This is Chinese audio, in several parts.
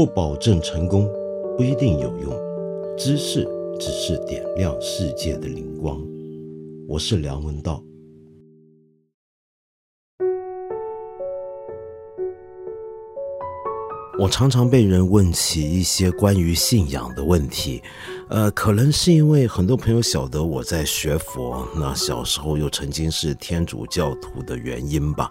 不保证成功，不一定有用。知识只是点亮世界的灵光。我是梁文道。我常常被人问起一些关于信仰的问题，呃，可能是因为很多朋友晓得我在学佛，那小时候又曾经是天主教徒的原因吧。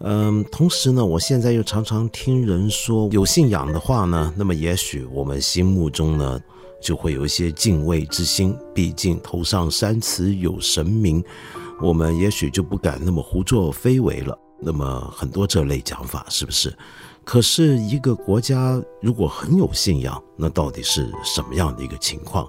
嗯，同时呢，我现在又常常听人说，有信仰的话呢，那么也许我们心目中呢，就会有一些敬畏之心。毕竟头上三尺有神明，我们也许就不敢那么胡作非为了。那么很多这类讲法，是不是？可是，一个国家如果很有信仰，那到底是什么样的一个情况？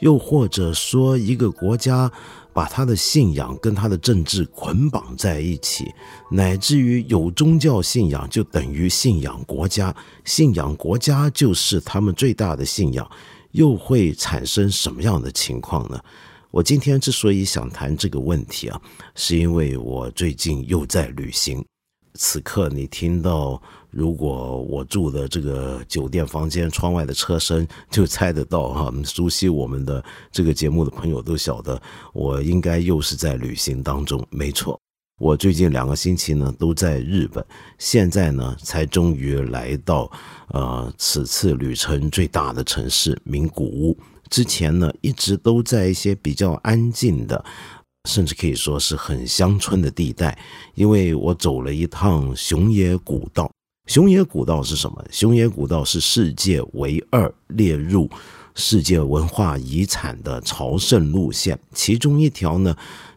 又或者说，一个国家把他的信仰跟他的政治捆绑在一起，乃至于有宗教信仰就等于信仰国家，信仰国家就是他们最大的信仰，又会产生什么样的情况呢？我今天之所以想谈这个问题啊，是因为我最近又在旅行。此刻你听到，如果我住的这个酒店房间窗外的车声，就猜得到哈。熟悉我们的这个节目的朋友都晓得，我应该又是在旅行当中。没错，我最近两个星期呢都在日本，现在呢才终于来到呃此次旅程最大的城市名古屋。之前呢一直都在一些比较安静的。甚至可以说是很乡村的地带，因为我走了一趟熊野古道。熊野古道是什么？熊野古道是世界唯二列入世界文化遗产的朝圣路线，其中一条呢，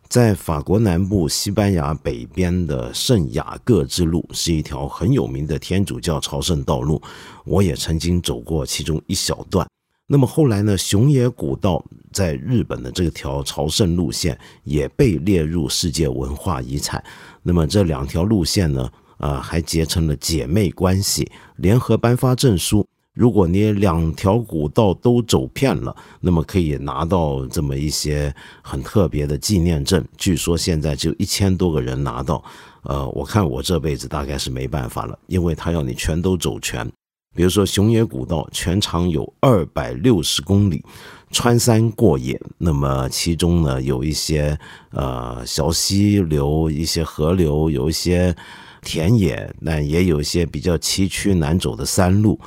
在法国南部、西班牙北边的圣雅各之路，是一条很有名的天主教朝圣道路。我也曾经走过其中一小段。那么后来呢？熊野古道在日本的这条朝圣路线也被列入世界文化遗产。那么这两条路线呢，呃，还结成了姐妹关系，联合颁发证书。如果你两条古道都走遍了，那么可以拿到这么一些很特别的纪念证。据说现在就一千多个人拿到。呃，我看我这辈子大概是没办法了，因为他要你全都走全。比如说，熊野古道全长有二百六十公里，穿山过野。那么其中呢，有一些呃小溪流、一些河流，有一些田野，那也有一些比较崎岖难走的山路。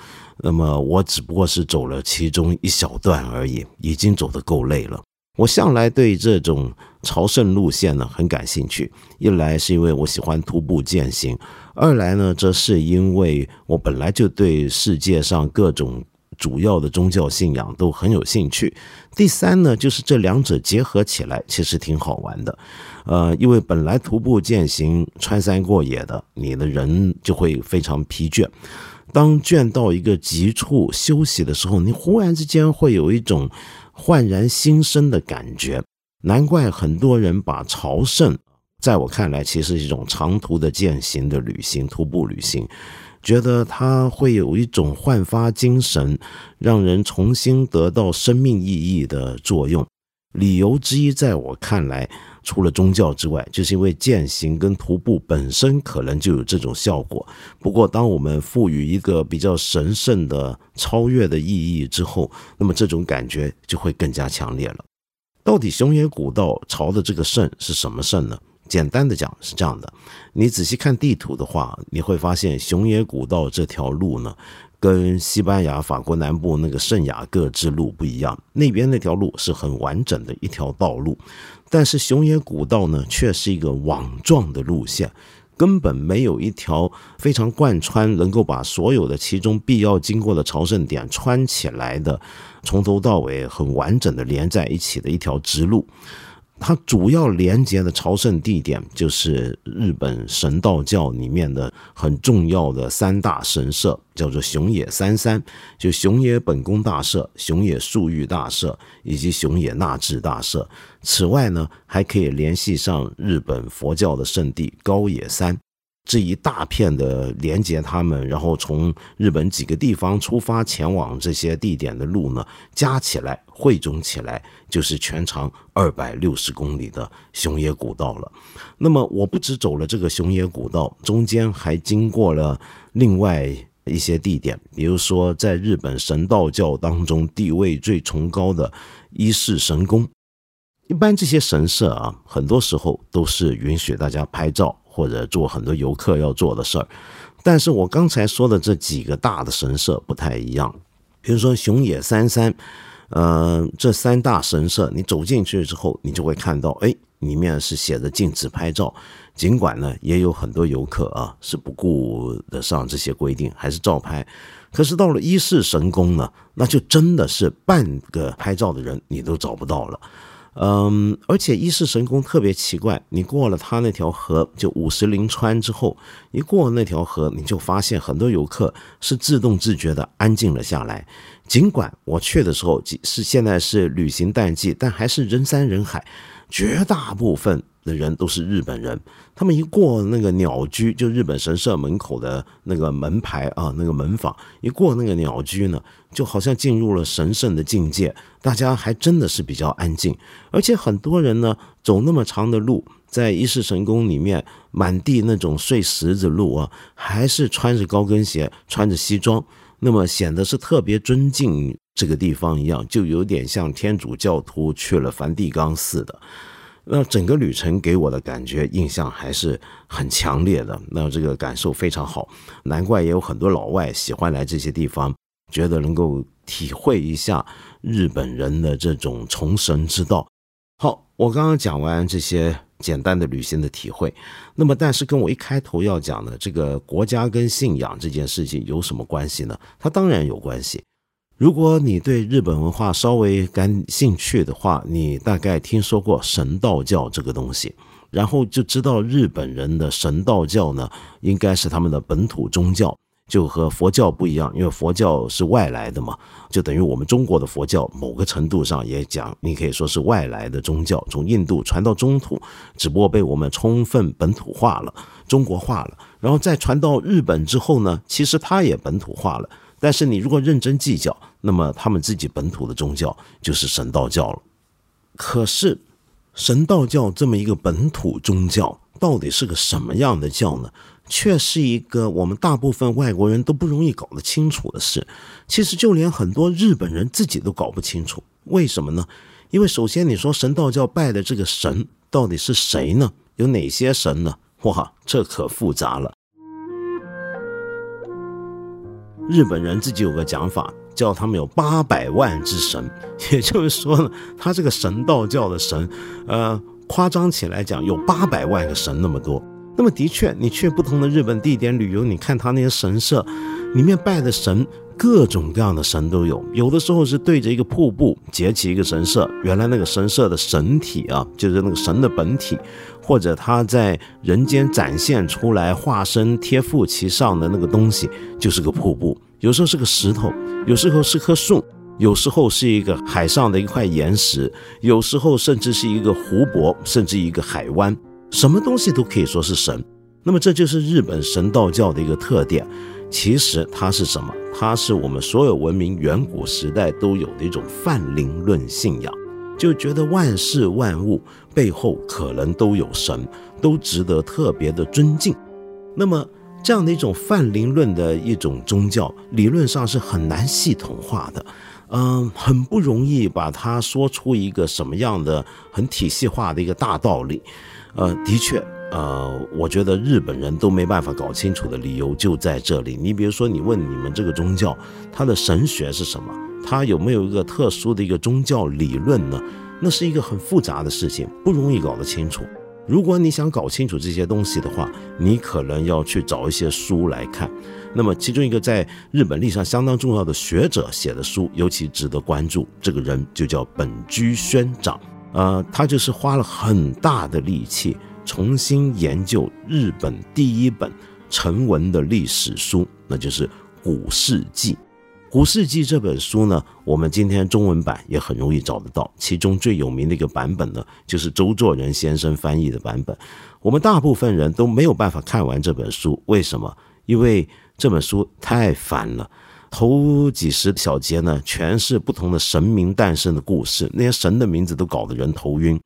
那么我只不过是走了其中一小段而已，已经走得够累了。我向来对这种朝圣路线呢很感兴趣，一来是因为我喜欢徒步践行。二来呢，这是因为我本来就对世界上各种主要的宗教信仰都很有兴趣。第三呢，就是这两者结合起来，其实挺好玩的。呃，因为本来徒步践行、穿山过野的，你的人就会非常疲倦。当倦到一个极处休息的时候，你忽然之间会有一种焕然新生的感觉。难怪很多人把朝圣。在我看来，其实是一种长途的践行的旅行，徒步旅行，觉得它会有一种焕发精神，让人重新得到生命意义的作用。理由之一，在我看来，除了宗教之外，就是因为践行跟徒步本身可能就有这种效果。不过，当我们赋予一个比较神圣的、超越的意义之后，那么这种感觉就会更加强烈了。到底熊野古道朝的这个圣是什么圣呢？简单的讲是这样的，你仔细看地图的话，你会发现熊野古道这条路呢，跟西班牙、法国南部那个圣雅各之路不一样。那边那条路是很完整的一条道路，但是熊野古道呢，却是一个网状的路线，根本没有一条非常贯穿，能够把所有的其中必要经过的朝圣点穿起来的，从头到尾很完整的连在一起的一条直路。它主要连接的朝圣地点就是日本神道教里面的很重要的三大神社，叫做熊野三山，就熊野本宫大社、熊野树玉大社以及熊野那智大社。此外呢，还可以联系上日本佛教的圣地高野山。这一大片的连接他们，然后从日本几个地方出发前往这些地点的路呢，加起来汇总起来就是全长二百六十公里的熊野古道了。那么我不止走了这个熊野古道，中间还经过了另外一些地点，比如说在日本神道教当中地位最崇高的伊势神宫。一般这些神社啊，很多时候都是允许大家拍照或者做很多游客要做的事儿。但是我刚才说的这几个大的神社不太一样，比如说熊野三山，呃，这三大神社，你走进去之后，你就会看到，哎，里面是写着禁止拍照。尽管呢，也有很多游客啊是不顾得上这些规定，还是照拍。可是到了伊势神宫呢，那就真的是半个拍照的人你都找不到了。嗯，而且伊势神宫特别奇怪，你过了它那条河，就五十铃川之后，一过那条河，你就发现很多游客是自动自觉的安静了下来。尽管我去的时候是现在是旅行淡季，但还是人山人海，绝大部分。的人都是日本人，他们一过那个鸟居，就日本神社门口的那个门牌啊，那个门坊，一过那个鸟居呢，就好像进入了神圣的境界。大家还真的是比较安静，而且很多人呢，走那么长的路，在伊势神宫里面，满地那种碎石子路啊，还是穿着高跟鞋，穿着西装，那么显得是特别尊敬这个地方一样，就有点像天主教徒去了梵蒂冈似的。那整个旅程给我的感觉印象还是很强烈的，那这个感受非常好，难怪也有很多老外喜欢来这些地方，觉得能够体会一下日本人的这种崇神之道。好，我刚刚讲完这些简单的旅行的体会，那么但是跟我一开头要讲的这个国家跟信仰这件事情有什么关系呢？它当然有关系。如果你对日本文化稍微感兴趣的话，你大概听说过神道教这个东西，然后就知道日本人的神道教呢，应该是他们的本土宗教，就和佛教不一样，因为佛教是外来的嘛，就等于我们中国的佛教，某个程度上也讲，你可以说是外来的宗教，从印度传到中土，只不过被我们充分本土化了，中国化了，然后再传到日本之后呢，其实它也本土化了。但是你如果认真计较，那么他们自己本土的宗教就是神道教了。可是，神道教这么一个本土宗教，到底是个什么样的教呢？却是一个我们大部分外国人都不容易搞得清楚的事。其实，就连很多日本人自己都搞不清楚，为什么呢？因为首先，你说神道教拜的这个神到底是谁呢？有哪些神呢？哇，这可复杂了。日本人自己有个讲法，叫他们有八百万之神，也就是说呢，他这个神道教的神，呃，夸张起来讲有八百万个神那么多。那么的确，你去不同的日本地点旅游，你看他那些神社里面拜的神，各种各样的神都有。有的时候是对着一个瀑布结起一个神社，原来那个神社的神体啊，就是那个神的本体。或者他在人间展现出来化身贴附其上的那个东西，就是个瀑布。有时候是个石头，有时候是棵树，有时候是一个海上的一块岩石，有时候甚至是一个湖泊，甚至一个海湾。什么东西都可以说是神。那么这就是日本神道教的一个特点。其实它是什么？它是我们所有文明远古时代都有的一种泛灵论信仰。就觉得万事万物背后可能都有神，都值得特别的尊敬。那么这样的一种泛灵论的一种宗教，理论上是很难系统化的，嗯，很不容易把它说出一个什么样的很体系化的一个大道理。呃，的确，呃，我觉得日本人都没办法搞清楚的理由就在这里。你比如说，你问你们这个宗教，它的神学是什么？它有没有一个特殊的一个宗教理论呢？那是一个很复杂的事情，不容易搞得清楚。如果你想搞清楚这些东西的话，你可能要去找一些书来看。那么，其中一个在日本历史上相当重要的学者写的书，尤其值得关注。这个人就叫本居宣长，呃，他就是花了很大的力气，重新研究日本第一本成文的历史书，那就是《古事记》。《古世纪》这本书呢，我们今天中文版也很容易找得到。其中最有名的一个版本呢，就是周作人先生翻译的版本。我们大部分人都没有办法看完这本书，为什么？因为这本书太烦了。头几十小节呢，全是不同的神明诞生的故事，那些神的名字都搞得人头晕。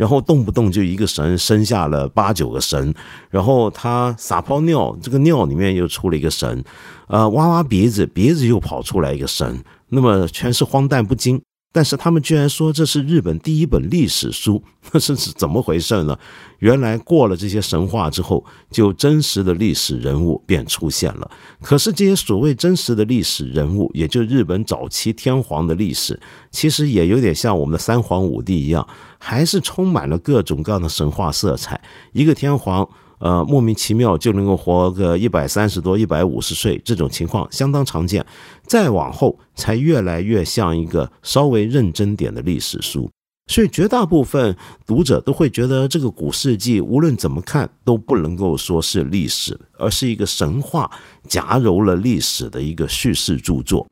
然后动不动就一个神生下了八九个神，然后他撒泡尿，这个尿里面又出了一个神，呃，挖挖鼻子，鼻子又跑出来一个神，那么全是荒诞不经。但是他们居然说这是日本第一本历史书，那是怎么回事呢？原来过了这些神话之后，就真实的历史人物便出现了。可是这些所谓真实的历史人物，也就日本早期天皇的历史，其实也有点像我们的三皇五帝一样，还是充满了各种各样的神话色彩。一个天皇。呃，莫名其妙就能够活个一百三十多、一百五十岁，这种情况相当常见。再往后，才越来越像一个稍微认真点的历史书。所以，绝大部分读者都会觉得，这个古世纪无论怎么看都不能够说是历史，而是一个神话夹糅了历史的一个叙事著作。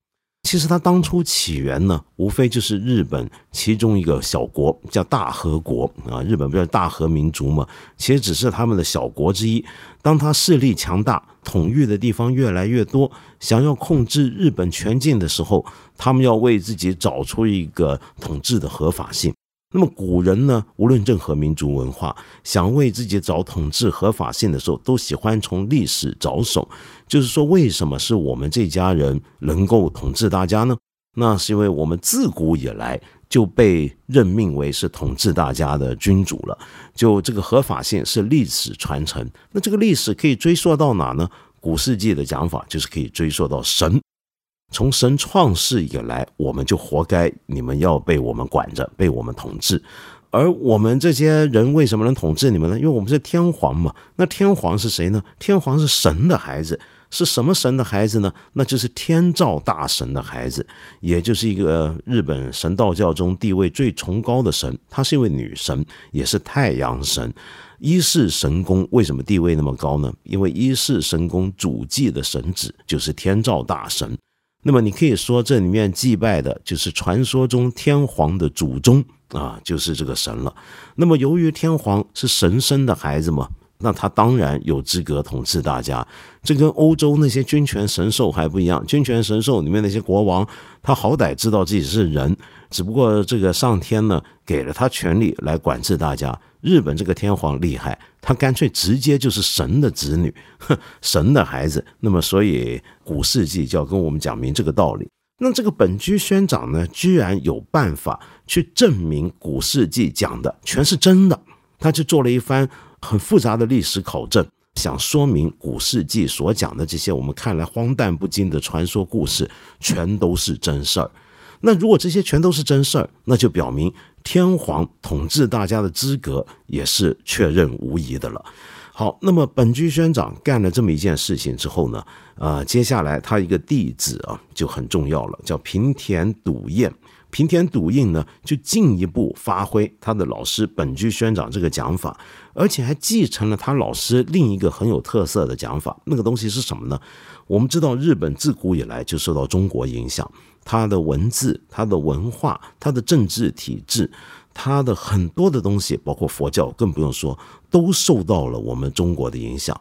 其实它当初起源呢，无非就是日本其中一个小国，叫大和国啊。日本不叫大和民族嘛，其实只是他们的小国之一。当他势力强大，统御的地方越来越多，想要控制日本全境的时候，他们要为自己找出一个统治的合法性。那么古人呢，无论任何民族文化，想为自己找统治合法性的时候，都喜欢从历史着手。就是说，为什么是我们这家人能够统治大家呢？那是因为我们自古以来就被任命为是统治大家的君主了。就这个合法性是历史传承。那这个历史可以追溯到哪呢？古世纪的讲法就是可以追溯到神。从神创世以来，我们就活该，你们要被我们管着，被我们统治。而我们这些人为什么能统治你们呢？因为我们是天皇嘛。那天皇是谁呢？天皇是神的孩子，是什么神的孩子呢？那就是天照大神的孩子，也就是一个日本神道教中地位最崇高的神。她是一位女神，也是太阳神。一世神宫为什么地位那么高呢？因为一世神宫主祭的神子就是天照大神。那么你可以说，这里面祭拜的就是传说中天皇的祖宗啊，就是这个神了。那么由于天皇是神生的孩子嘛，那他当然有资格统治大家。这跟欧洲那些君权神授还不一样，君权神授里面那些国王，他好歹知道自己是人，只不过这个上天呢给了他权力来管制大家。日本这个天皇厉害，他干脆直接就是神的子女，神的孩子。那么，所以古世纪就要跟我们讲明这个道理。那这个本居宣长呢，居然有办法去证明古世纪讲的全是真的，他就做了一番很复杂的历史考证，想说明古世纪所讲的这些我们看来荒诞不经的传说故事，全都是真事儿。那如果这些全都是真事儿，那就表明天皇统治大家的资格也是确认无疑的了。好，那么本居宣长干了这么一件事情之后呢，呃，接下来他一个弟子啊就很重要了，叫平田笃彦。平田笃印呢，就进一步发挥他的老师本居宣长这个讲法，而且还继承了他老师另一个很有特色的讲法。那个东西是什么呢？我们知道日本自古以来就受到中国影响。它的文字、它的文化、它的政治体制、它的很多的东西，包括佛教，更不用说，都受到了我们中国的影响。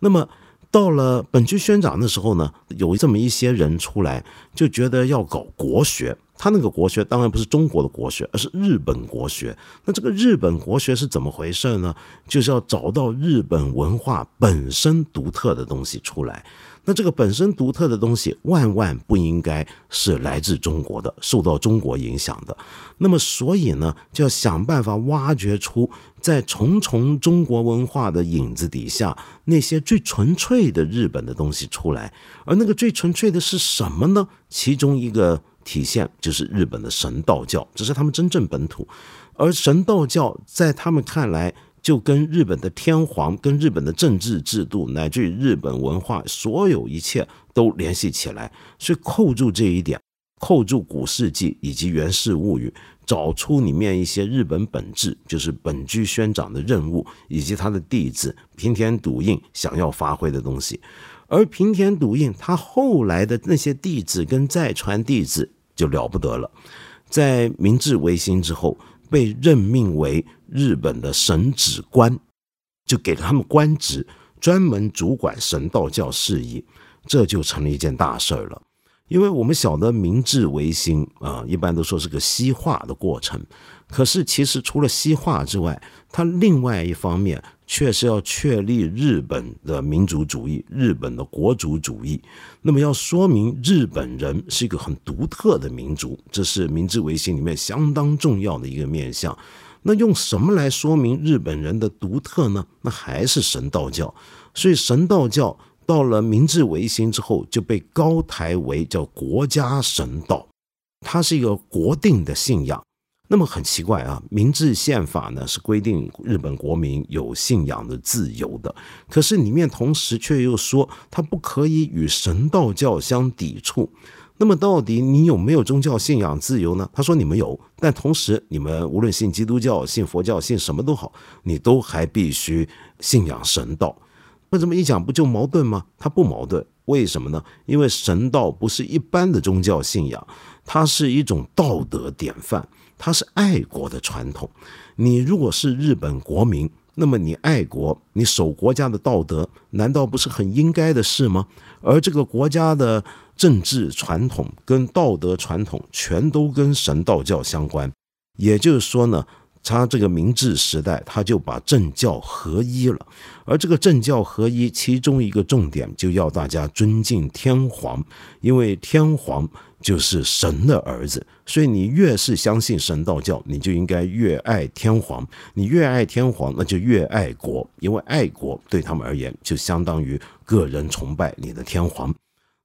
那么到了本居宣长的时候呢，有这么一些人出来，就觉得要搞国学。他那个国学当然不是中国的国学，而是日本国学。那这个日本国学是怎么回事呢？就是要找到日本文化本身独特的东西出来。那这个本身独特的东西，万万不应该是来自中国的，受到中国影响的。那么，所以呢，就要想办法挖掘出在重重中国文化的影子底下，那些最纯粹的日本的东西出来。而那个最纯粹的是什么呢？其中一个体现就是日本的神道教，这是他们真正本土。而神道教在他们看来。就跟日本的天皇、跟日本的政治制度，乃至于日本文化，所有一切都联系起来。所以扣住这一点，扣住古世纪以及源氏物语，找出里面一些日本本质，就是本居宣长的任务，以及他的弟子平田笃印想要发挥的东西。而平田笃印他后来的那些弟子跟再传弟子就了不得了，在明治维新之后。被任命为日本的神职官，就给他们官职，专门主管神道教事宜，这就成了一件大事儿了。因为我们晓得明治维新啊，一般都说是个西化的过程。可是其实除了西化之外，它另外一方面却是要确立日本的民族主义、日本的国族主义。那么要说明日本人是一个很独特的民族，这是明治维新里面相当重要的一个面向。那用什么来说明日本人的独特呢？那还是神道教。所以神道教。到了明治维新之后，就被高抬为叫国家神道，它是一个国定的信仰。那么很奇怪啊，明治宪法呢是规定日本国民有信仰的自由的，可是里面同时却又说它不可以与神道教相抵触。那么到底你有没有宗教信仰自由呢？他说你们有，但同时你们无论信基督教、信佛教、信什么都好，你都还必须信仰神道。那这么一讲，不就矛盾吗？它不矛盾，为什么呢？因为神道不是一般的宗教信仰，它是一种道德典范，它是爱国的传统。你如果是日本国民，那么你爱国，你守国家的道德，难道不是很应该的事吗？而这个国家的政治传统跟道德传统，全都跟神道教相关。也就是说呢。他这个明治时代，他就把政教合一了，而这个政教合一，其中一个重点就要大家尊敬天皇，因为天皇就是神的儿子，所以你越是相信神道教，你就应该越爱天皇，你越爱天皇，那就越爱国，因为爱国对他们而言，就相当于个人崇拜你的天皇。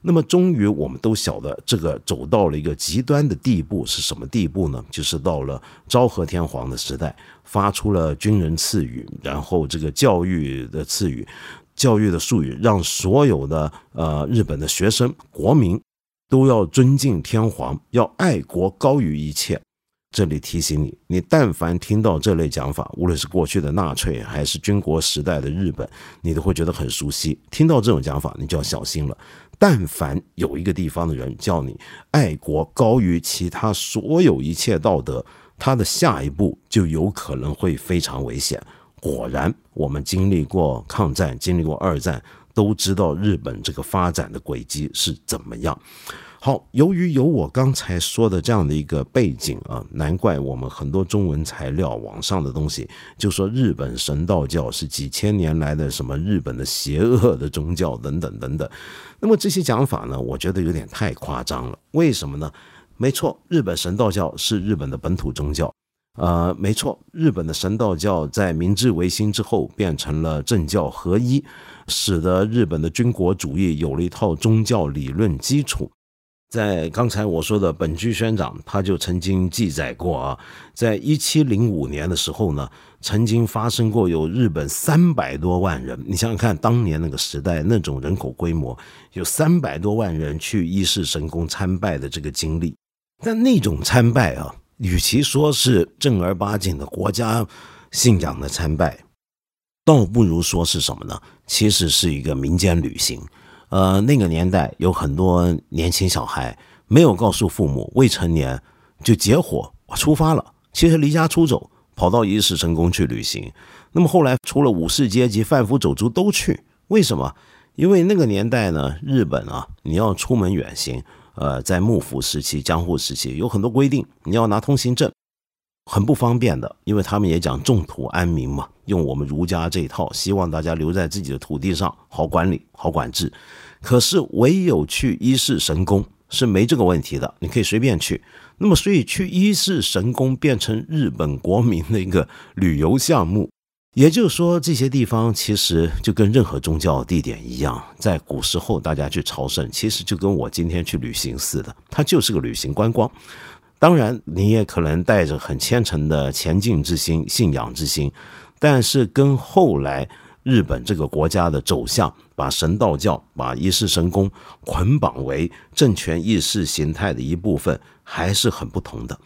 那么，终于我们都晓得，这个走到了一个极端的地步是什么地步呢？就是到了昭和天皇的时代，发出了军人赐语，然后这个教育的赐语、教育的术语，让所有的呃日本的学生、国民都要尊敬天皇，要爱国高于一切。这里提醒你，你但凡听到这类讲法，无论是过去的纳粹还是军国时代的日本，你都会觉得很熟悉。听到这种讲法，你就要小心了。但凡有一个地方的人叫你爱国高于其他所有一切道德，他的下一步就有可能会非常危险。果然，我们经历过抗战，经历过二战，都知道日本这个发展的轨迹是怎么样。好，由于有我刚才说的这样的一个背景啊，难怪我们很多中文材料、网上的东西就说日本神道教是几千年来的什么日本的邪恶的宗教等等等等。那么这些讲法呢，我觉得有点太夸张了。为什么呢？没错，日本神道教是日本的本土宗教。呃，没错，日本的神道教在明治维新之后变成了政教合一，使得日本的军国主义有了一套宗教理论基础。在刚才我说的本居宣长，他就曾经记载过啊，在一七零五年的时候呢，曾经发生过有日本三百多万人，你想想看，当年那个时代那种人口规模，有三百多万人去伊势神宫参拜的这个经历。但那种参拜啊，与其说是正儿八经的国家信仰的参拜，倒不如说是什么呢？其实是一个民间旅行。呃，那个年代有很多年轻小孩没有告诉父母，未成年就结伙出发了，其实离家出走，跑到伊势神宫去旅行。那么后来，除了武士阶级、贩夫走卒都去，为什么？因为那个年代呢，日本啊，你要出门远行，呃，在幕府时期、江户时期有很多规定，你要拿通行证。很不方便的，因为他们也讲种土安民嘛，用我们儒家这一套，希望大家留在自己的土地上，好管理、好管制。可是唯有去一世神宫是没这个问题的，你可以随便去。那么，所以去一世神宫变成日本国民的一个旅游项目。也就是说，这些地方其实就跟任何宗教地点一样，在古时候大家去朝圣，其实就跟我今天去旅行似的，它就是个旅行观光。当然，你也可能带着很虔诚的前进之心、信仰之心，但是跟后来日本这个国家的走向，把神道教、把一世神功捆绑为政权意识形态的一部分，还是很不同的。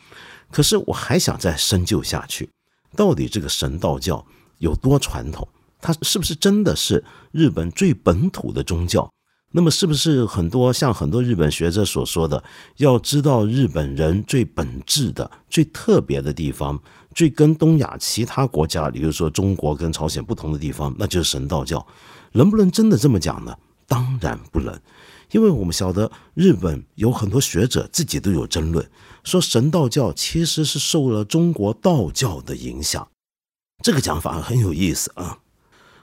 可是，我还想再深究下去，到底这个神道教有多传统？它是不是真的是日本最本土的宗教？那么是不是很多像很多日本学者所说的，要知道日本人最本质的、最特别的地方，最跟东亚其他国家，比如说中国跟朝鲜不同的地方，那就是神道教。能不能真的这么讲呢？当然不能，因为我们晓得日本有很多学者自己都有争论，说神道教其实是受了中国道教的影响。这个讲法很有意思啊。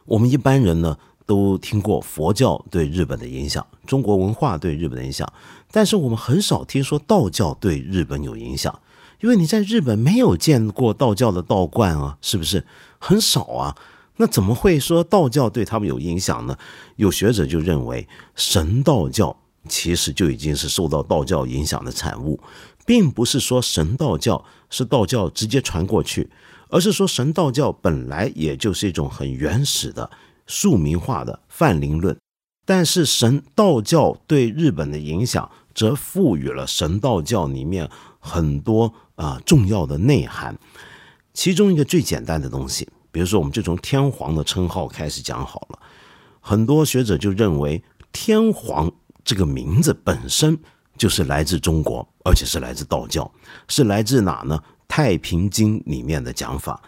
我们一般人呢都听过佛教对日本的影响，中国文化对日本的影响，但是我们很少听说道教对日本有影响，因为你在日本没有见过道教的道观啊，是不是很少啊？那怎么会说道教对他们有影响呢？有学者就认为，神道教其实就已经是受到道教影响的产物，并不是说神道教是道教直接传过去，而是说神道教本来也就是一种很原始的庶民化的泛灵论，但是神道教对日本的影响，则赋予了神道教里面很多啊重要的内涵，其中一个最简单的东西。比如说，我们就从天皇的称号开始讲好了。很多学者就认为，天皇这个名字本身就是来自中国，而且是来自道教，是来自哪呢？《太平经》里面的讲法。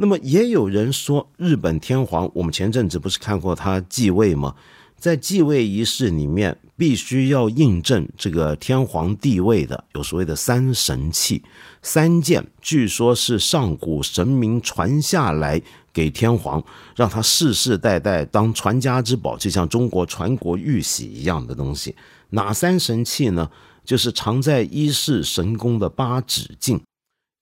那么也有人说，日本天皇，我们前阵子不是看过他继位吗？在继位仪式里面，必须要印证这个天皇地位的，有所谓的三神器、三件，据说是上古神明传下来给天皇，让他世世代代当传家之宝，就像中国传国玉玺一样的东西。哪三神器呢？就是藏在一世神宫的八指镜，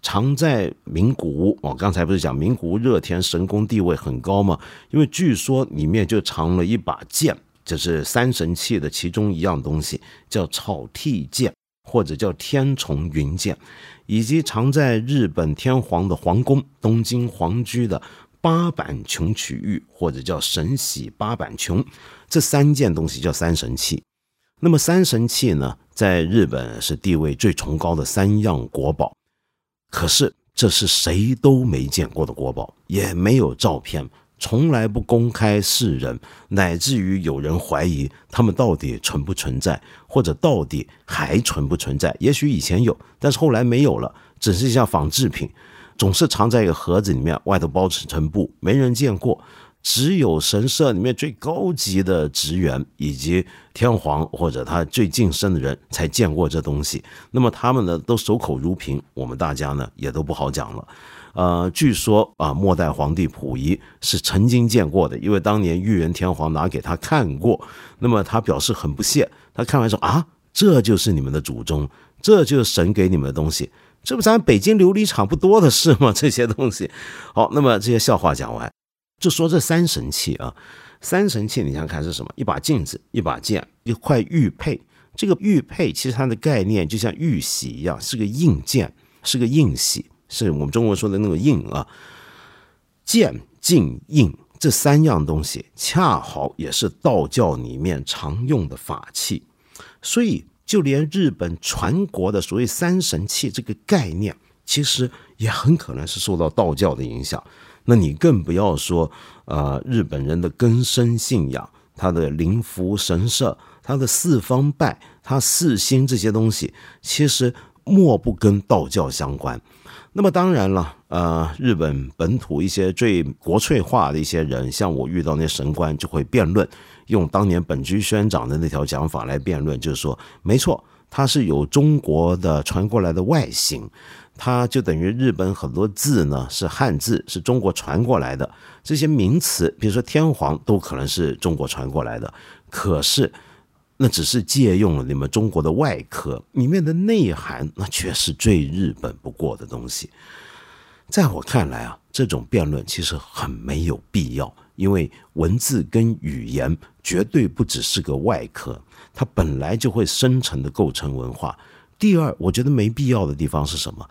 藏在名古屋。我刚才不是讲名古屋热田神宫地位很高吗？因为据说里面就藏了一把剑。这是三神器的其中一样东西，叫草剃剑，或者叫天丛云剑，以及藏在日本天皇的皇宫东京皇居的八坂琼曲玉，或者叫神喜八坂琼，这三件东西叫三神器。那么三神器呢，在日本是地位最崇高的三样国宝，可是这是谁都没见过的国宝，也没有照片。从来不公开示人，乃至于有人怀疑他们到底存不存在，或者到底还存不存在？也许以前有，但是后来没有了，只是一下仿制品，总是藏在一个盒子里面，外头包层布，没人见过。只有神社里面最高级的职员以及天皇或者他最近身的人才见过这东西。那么他们呢，都守口如瓶，我们大家呢也都不好讲了。呃，据说啊，末代皇帝溥仪是曾经见过的，因为当年裕仁天皇拿给他看过，那么他表示很不屑，他看完说啊，这就是你们的祖宗，这就是神给你们的东西，这不咱北京琉璃厂不多的是吗？这些东西，好，那么这些笑话讲完，就说这三神器啊，三神器你想想看是什么？一把镜子，一把剑，一块玉佩，这个玉佩其实它的概念就像玉玺一样，是个印件，是个印玺。是我们中国说的那个印啊，剑、镜、印这三样东西，恰好也是道教里面常用的法器，所以就连日本传国的所谓三神器这个概念，其实也很可能是受到道教的影响。那你更不要说，呃，日本人的根深信仰，他的灵符神社，他的四方拜，他四星这些东西，其实莫不跟道教相关。那么当然了，呃，日本本土一些最国粹化的一些人，像我遇到那神官，就会辩论，用当年本居宣长的那条讲法来辩论，就是说，没错，它是有中国的传过来的外形，它就等于日本很多字呢是汉字，是中国传过来的，这些名词，比如说天皇，都可能是中国传过来的，可是。那只是借用了你们中国的外壳，里面的内涵那却是最日本不过的东西。在我看来啊，这种辩论其实很没有必要，因为文字跟语言绝对不只是个外壳，它本来就会深层的构成文化。第二，我觉得没必要的地方是什么？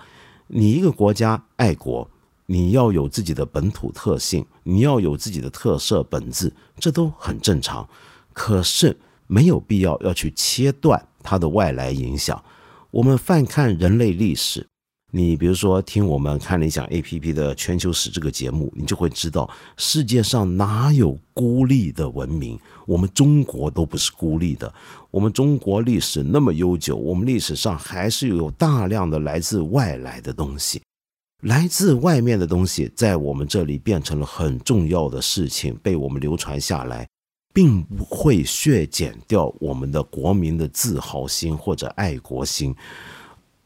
你一个国家爱国，你要有自己的本土特性，你要有自己的特色本质，这都很正常。可是。没有必要要去切断它的外来影响。我们翻看人类历史，你比如说听我们看了一讲 A P P 的全球史这个节目，你就会知道世界上哪有孤立的文明？我们中国都不是孤立的。我们中国历史那么悠久，我们历史上还是有大量的来自外来的东西，来自外面的东西在我们这里变成了很重要的事情，被我们流传下来。并不会削减掉我们的国民的自豪心或者爱国心。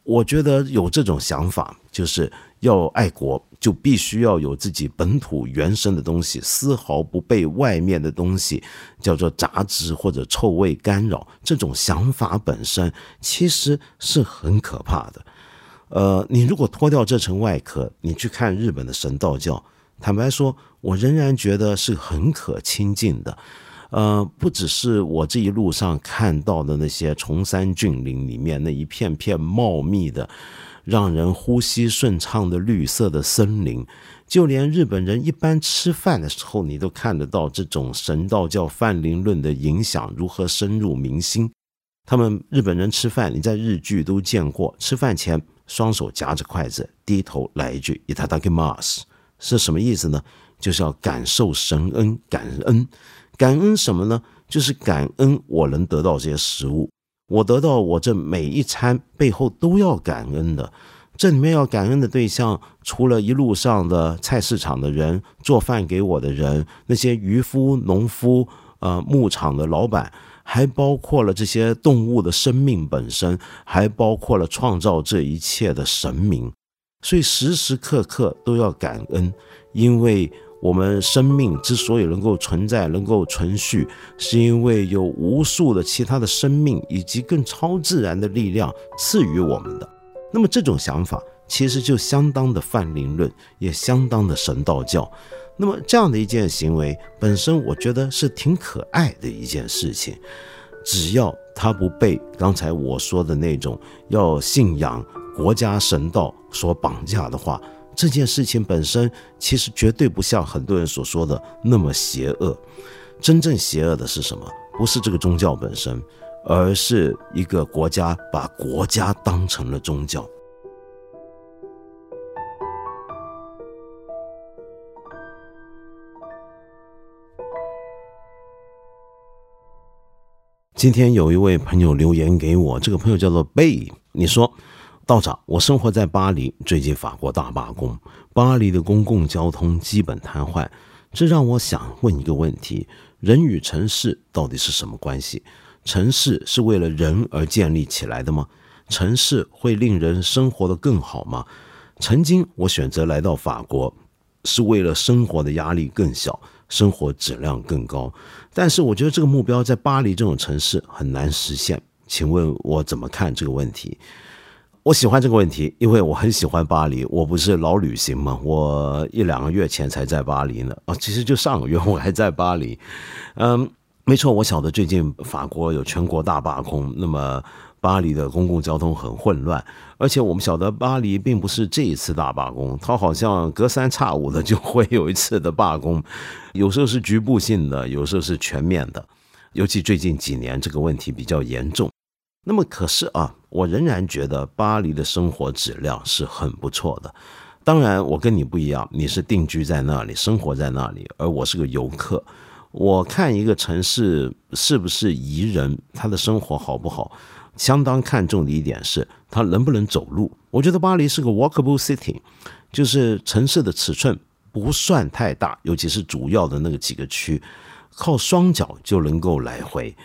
我觉得有这种想法，就是要爱国，就必须要有自己本土原生的东西，丝毫不被外面的东西叫做杂质或者臭味干扰。这种想法本身其实是很可怕的。呃，你如果脱掉这层外壳，你去看日本的神道教，坦白说，我仍然觉得是很可亲近的。呃，不只是我这一路上看到的那些崇山峻岭里面那一片片茂密的、让人呼吸顺畅的绿色的森林，就连日本人一般吃饭的时候，你都看得到这种神道教泛灵论的影响如何深入民心。他们日本人吃饭，你在日剧都见过，吃饭前。双手夹着筷子，低头来一句 “itadakimasu”，是什么意思呢？就是要感受神恩，感恩，感恩什么呢？就是感恩我能得到这些食物，我得到我这每一餐背后都要感恩的。这里面要感恩的对象，除了一路上的菜市场的人、做饭给我的人、那些渔夫、农夫、呃牧场的老板。还包括了这些动物的生命本身，还包括了创造这一切的神明，所以时时刻刻都要感恩，因为我们生命之所以能够存在、能够存续，是因为有无数的其他的生命以及更超自然的力量赐予我们的。那么这种想法其实就相当的泛灵论，也相当的神道教。那么这样的一件行为本身，我觉得是挺可爱的一件事情。只要他不被刚才我说的那种要信仰国家神道所绑架的话，这件事情本身其实绝对不像很多人所说的那么邪恶。真正邪恶的是什么？不是这个宗教本身，而是一个国家把国家当成了宗教。今天有一位朋友留言给我，这个朋友叫做贝。你说，道长，我生活在巴黎，最近法国大罢工，巴黎的公共交通基本瘫痪，这让我想问一个问题：人与城市到底是什么关系？城市是为了人而建立起来的吗？城市会令人生活的更好吗？曾经我选择来到法国，是为了生活的压力更小。生活质量更高，但是我觉得这个目标在巴黎这种城市很难实现。请问我怎么看这个问题？我喜欢这个问题，因为我很喜欢巴黎。我不是老旅行吗？我一两个月前才在巴黎呢。哦，其实就上个月我还在巴黎。嗯，没错，我晓得最近法国有全国大罢工，那么。巴黎的公共交通很混乱，而且我们晓得巴黎并不是这一次大罢工，它好像隔三差五的就会有一次的罢工，有时候是局部性的，有时候是全面的。尤其最近几年这个问题比较严重。那么可是啊，我仍然觉得巴黎的生活质量是很不错的。当然，我跟你不一样，你是定居在那里，生活在那里，而我是个游客。我看一个城市是不是宜人，他的生活好不好？相当看重的一点是，它能不能走路？我觉得巴黎是个 walkable city，就是城市的尺寸不算太大，尤其是主要的那个几个区，靠双脚就能够来回。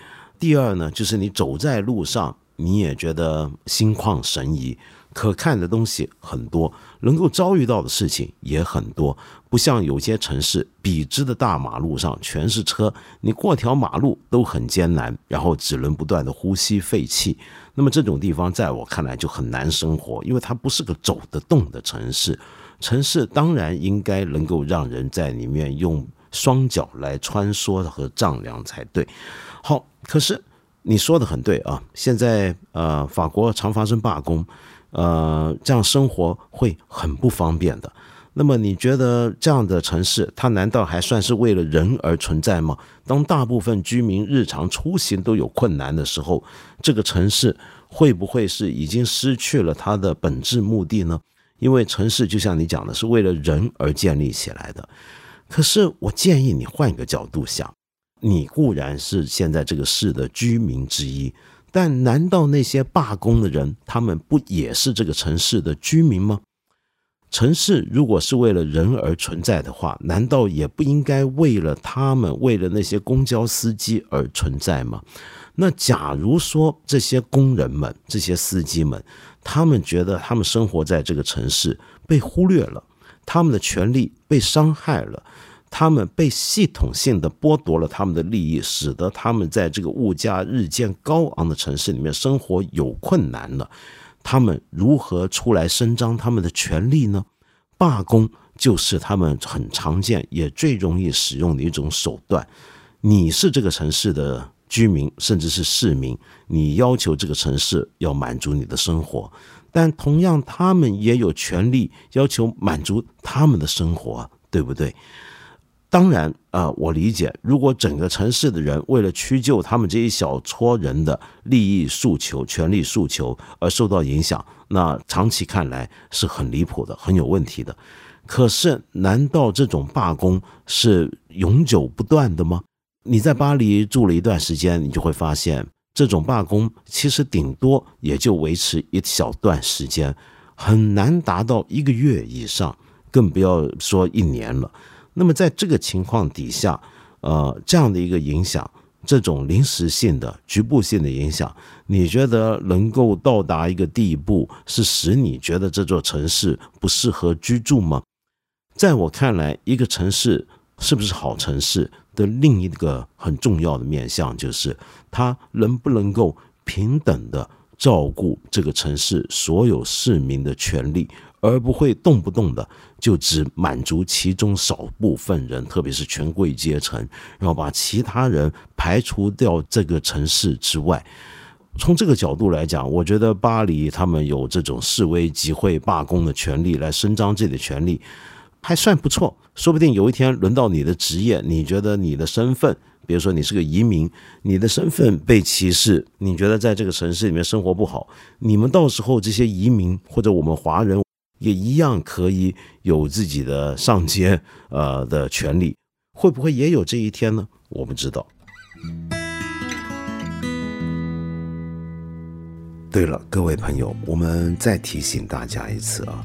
第二呢，就是你走在路上，你也觉得心旷神怡。可看的东西很多，能够遭遇到的事情也很多，不像有些城市笔直的大马路上全是车，你过条马路都很艰难，然后只能不断的呼吸废气。那么这种地方在我看来就很难生活，因为它不是个走得动的城市。城市当然应该能够让人在里面用双脚来穿梭和丈量才对。好，可是你说的很对啊，现在呃，法国常发生罢工。呃，这样生活会很不方便的。那么，你觉得这样的城市，它难道还算是为了人而存在吗？当大部分居民日常出行都有困难的时候，这个城市会不会是已经失去了它的本质目的呢？因为城市就像你讲的，是为了人而建立起来的。可是，我建议你换一个角度想，你固然是现在这个市的居民之一。但难道那些罢工的人，他们不也是这个城市的居民吗？城市如果是为了人而存在的话，难道也不应该为了他们、为了那些公交司机而存在吗？那假如说这些工人们、这些司机们，他们觉得他们生活在这个城市被忽略了，他们的权利被伤害了，他们被系统性的剥夺了他们的利益，使得他们在这个物价日渐高昂的城市里面生活有困难了。他们如何出来伸张他们的权利呢？罢工就是他们很常见也最容易使用的一种手段。你是这个城市的居民，甚至是市民，你要求这个城市要满足你的生活，但同样他们也有权利要求满足他们的生活，对不对？当然啊，我理解，如果整个城市的人为了屈就他们这一小撮人的利益诉求、权利诉求而受到影响，那长期看来是很离谱的、很有问题的。可是，难道这种罢工是永久不断的吗？你在巴黎住了一段时间，你就会发现，这种罢工其实顶多也就维持一小段时间，很难达到一个月以上，更不要说一年了。那么在这个情况底下，呃，这样的一个影响，这种临时性的、局部性的影响，你觉得能够到达一个地步，是使你觉得这座城市不适合居住吗？在我看来，一个城市是不是好城市的另一个很重要的面向，就是它能不能够平等的照顾这个城市所有市民的权利。而不会动不动的就只满足其中少部分人，特别是权贵阶层，然后把其他人排除掉这个城市之外。从这个角度来讲，我觉得巴黎他们有这种示威、集会、罢工的权利，来伸张自己的权利，还算不错。说不定有一天轮到你的职业，你觉得你的身份，比如说你是个移民，你的身份被歧视，你觉得在这个城市里面生活不好，你们到时候这些移民或者我们华人。也一样可以有自己的上街呃的权利，会不会也有这一天呢？我不知道。对了，各位朋友，我们再提醒大家一次啊，